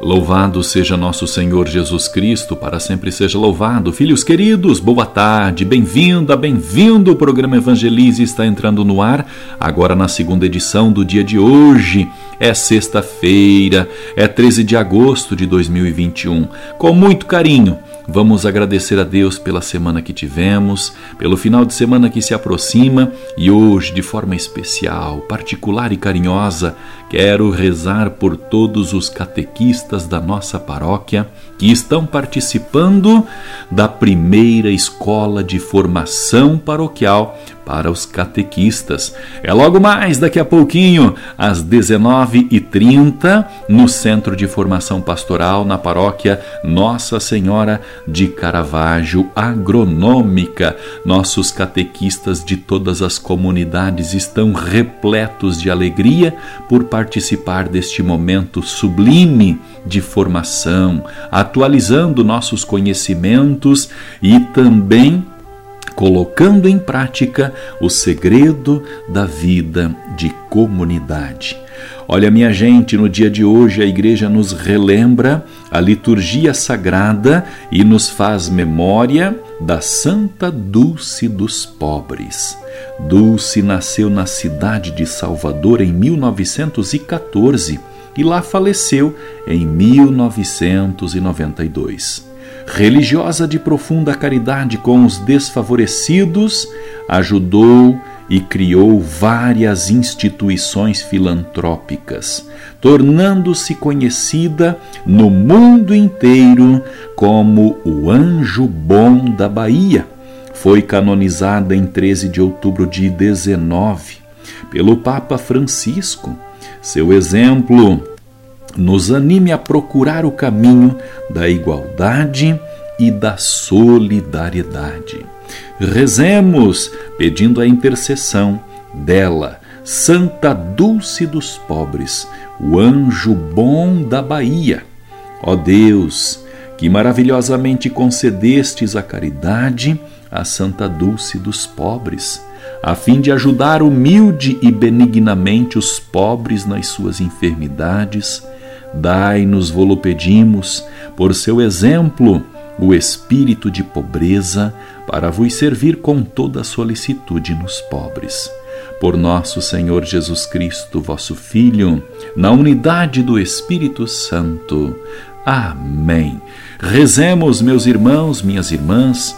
Louvado seja nosso Senhor Jesus Cristo, para sempre seja louvado. Filhos queridos, boa tarde, bem-vinda, bem-vindo. O programa Evangelize está entrando no ar agora na segunda edição do dia de hoje. É sexta-feira, é 13 de agosto de 2021. Com muito carinho, vamos agradecer a Deus pela semana que tivemos, pelo final de semana que se aproxima e hoje, de forma especial, particular e carinhosa, quero rezar por todos os catequistas da nossa paróquia que estão participando da primeira escola de formação paroquial para os catequistas. É logo mais, daqui a pouquinho, às 19h30, no Centro de Formação Pastoral, na paróquia Nossa Senhora de Caravaggio Agronômica. Nossos catequistas de todas as comunidades estão repletos de alegria por participar deste momento sublime de formação, atualizando nossos conhecimentos e também colocando em prática o segredo da vida de comunidade. Olha, minha gente, no dia de hoje a igreja nos relembra a liturgia sagrada e nos faz memória da Santa Dulce dos Pobres. Dulce nasceu na cidade de Salvador em 1914 e lá faleceu em 1992 religiosa de profunda caridade com os desfavorecidos, ajudou e criou várias instituições filantrópicas, tornando-se conhecida no mundo inteiro como o Anjo Bom da Bahia. Foi canonizada em 13 de outubro de 19 pelo Papa Francisco. Seu exemplo nos anime a procurar o caminho da igualdade e da solidariedade. Rezemos pedindo a intercessão dela, Santa Dulce dos Pobres, o anjo bom da Bahia. Ó Deus, que maravilhosamente concedestes a caridade a Santa Dulce dos Pobres, a fim de ajudar humilde e benignamente os pobres nas suas enfermidades, Dai-nos, vos pedimos, por seu exemplo, o espírito de pobreza, para vos servir com toda solicitude nos pobres. Por nosso Senhor Jesus Cristo, vosso Filho, na unidade do Espírito Santo. Amém. Rezemos, meus irmãos, minhas irmãs,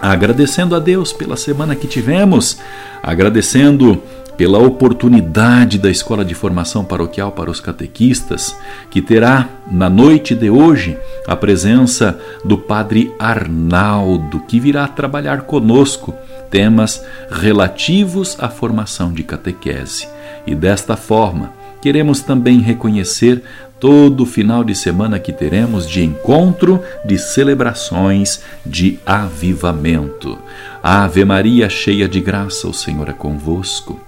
agradecendo a Deus pela semana que tivemos, agradecendo pela oportunidade da Escola de Formação Paroquial para os Catequistas, que terá na noite de hoje a presença do Padre Arnaldo, que virá trabalhar conosco temas relativos à formação de catequese. E desta forma, queremos também reconhecer todo o final de semana que teremos de encontro, de celebrações, de avivamento. Ave Maria, cheia de graça, o Senhor é convosco.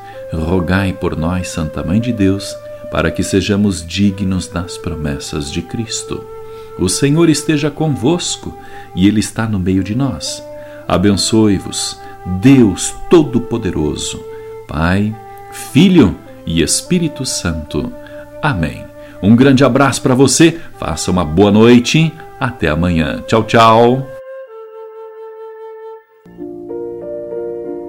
rogai por nós, Santa Mãe de Deus, para que sejamos dignos das promessas de Cristo. O Senhor esteja convosco e Ele está no meio de nós. Abençoe-vos, Deus Todo-Poderoso, Pai, Filho e Espírito Santo. Amém. Um grande abraço para você, faça uma boa noite, até amanhã. Tchau, tchau.